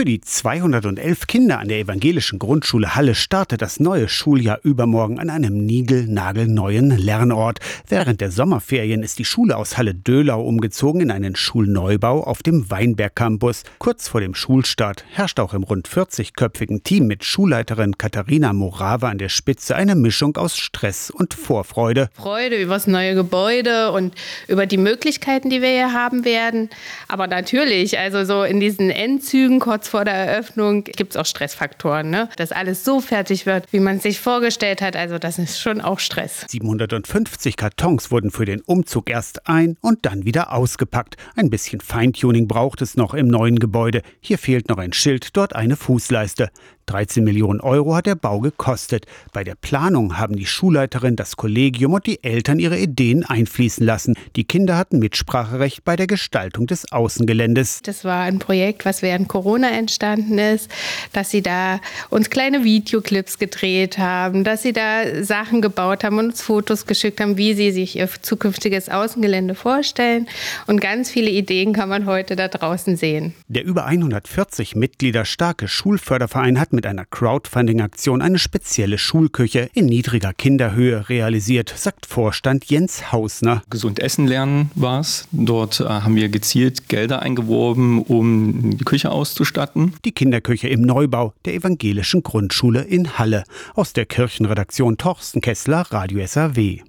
Für die 211 Kinder an der evangelischen Grundschule Halle startet das neue Schuljahr übermorgen an einem niegelnagelneuen Lernort. Während der Sommerferien ist die Schule aus Halle-Dölau umgezogen in einen Schulneubau auf dem Weinberg Campus. Kurz vor dem Schulstart herrscht auch im rund 40-köpfigen Team mit Schulleiterin Katharina Morava an der Spitze eine Mischung aus Stress und Vorfreude. Freude über das neue Gebäude und über die Möglichkeiten, die wir hier haben werden. Aber natürlich, also so in diesen Endzügen kurz vor der Eröffnung gibt es auch Stressfaktoren, ne? dass alles so fertig wird, wie man es sich vorgestellt hat. Also das ist schon auch Stress. 750 Kartons wurden für den Umzug erst ein und dann wieder ausgepackt. Ein bisschen Feintuning braucht es noch im neuen Gebäude. Hier fehlt noch ein Schild, dort eine Fußleiste. 13 Millionen Euro hat der Bau gekostet. Bei der Planung haben die Schulleiterin, das Kollegium und die Eltern ihre Ideen einfließen lassen. Die Kinder hatten Mitspracherecht bei der Gestaltung des Außengeländes. Das war ein Projekt, was während Corona entstanden ist, dass sie da uns kleine Videoclips gedreht haben, dass sie da Sachen gebaut haben und uns Fotos geschickt haben, wie sie sich ihr zukünftiges Außengelände vorstellen. Und ganz viele Ideen kann man heute da draußen sehen. Der über 140 Mitglieder starke Schulförderverein hat mit einer Crowdfunding-Aktion eine spezielle Schulküche in niedriger Kinderhöhe realisiert, sagt Vorstand Jens Hausner. Gesund essen lernen war es. Dort äh, haben wir gezielt Gelder eingeworben, um die Küche auszustatten. Die Kinderküche im Neubau der evangelischen Grundschule in Halle. Aus der Kirchenredaktion Torsten Kessler, Radio SAW.